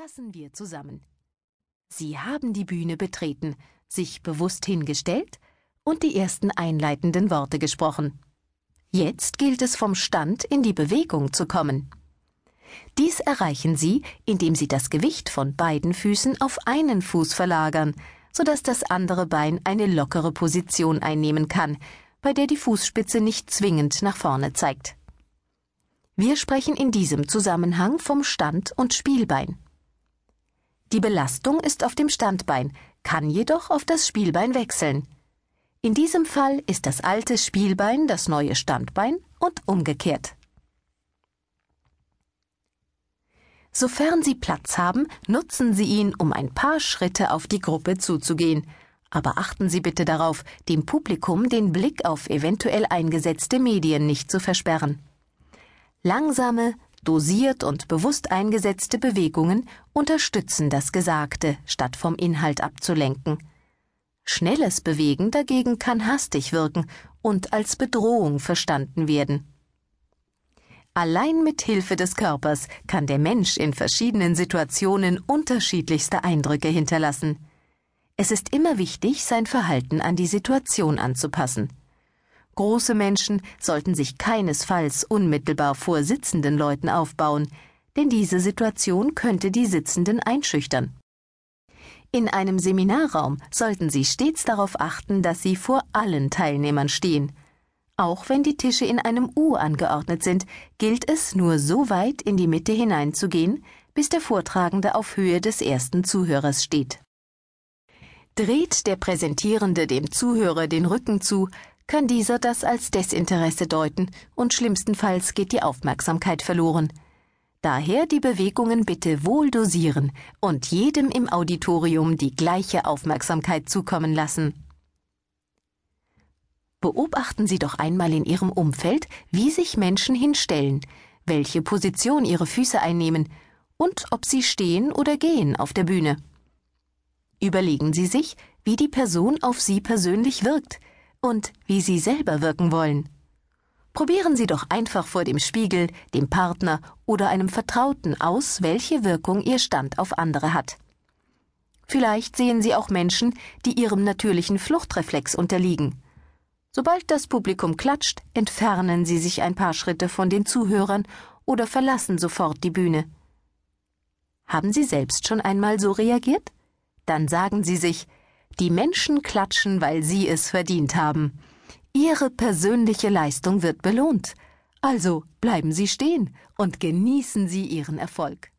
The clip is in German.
Fassen wir zusammen. Sie haben die Bühne betreten, sich bewusst hingestellt und die ersten einleitenden Worte gesprochen. Jetzt gilt es vom Stand in die Bewegung zu kommen. Dies erreichen Sie, indem Sie das Gewicht von beiden Füßen auf einen Fuß verlagern, sodass das andere Bein eine lockere Position einnehmen kann, bei der die Fußspitze nicht zwingend nach vorne zeigt. Wir sprechen in diesem Zusammenhang vom Stand- und Spielbein. Die Belastung ist auf dem Standbein, kann jedoch auf das Spielbein wechseln. In diesem Fall ist das alte Spielbein das neue Standbein und umgekehrt. Sofern Sie Platz haben, nutzen Sie ihn, um ein paar Schritte auf die Gruppe zuzugehen. Aber achten Sie bitte darauf, dem Publikum den Blick auf eventuell eingesetzte Medien nicht zu versperren. Langsame, dosiert und bewusst eingesetzte Bewegungen unterstützen das Gesagte, statt vom Inhalt abzulenken. Schnelles Bewegen dagegen kann hastig wirken und als Bedrohung verstanden werden. Allein mit Hilfe des Körpers kann der Mensch in verschiedenen Situationen unterschiedlichste Eindrücke hinterlassen. Es ist immer wichtig, sein Verhalten an die Situation anzupassen. Große Menschen sollten sich keinesfalls unmittelbar vor sitzenden Leuten aufbauen, denn diese Situation könnte die Sitzenden einschüchtern. In einem Seminarraum sollten Sie stets darauf achten, dass Sie vor allen Teilnehmern stehen, auch wenn die Tische in einem U angeordnet sind, gilt es nur so weit in die Mitte hineinzugehen, bis der Vortragende auf Höhe des ersten Zuhörers steht. Dreht der Präsentierende dem Zuhörer den Rücken zu, kann dieser das als Desinteresse deuten und schlimmstenfalls geht die Aufmerksamkeit verloren. Daher die Bewegungen bitte wohl dosieren und jedem im Auditorium die gleiche Aufmerksamkeit zukommen lassen. Beobachten Sie doch einmal in Ihrem Umfeld, wie sich Menschen hinstellen, welche Position ihre Füße einnehmen und ob sie stehen oder gehen auf der Bühne. Überlegen Sie sich, wie die Person auf Sie persönlich wirkt und wie Sie selber wirken wollen. Probieren Sie doch einfach vor dem Spiegel, dem Partner oder einem Vertrauten aus, welche Wirkung Ihr Stand auf andere hat. Vielleicht sehen Sie auch Menschen, die ihrem natürlichen Fluchtreflex unterliegen Sobald das Publikum klatscht, entfernen sie sich ein paar Schritte von den Zuhörern oder verlassen sofort die Bühne. Haben Sie selbst schon einmal so reagiert? Dann sagen Sie sich, die Menschen klatschen, weil sie es verdient haben. Ihre persönliche Leistung wird belohnt. Also bleiben Sie stehen und genießen Sie Ihren Erfolg.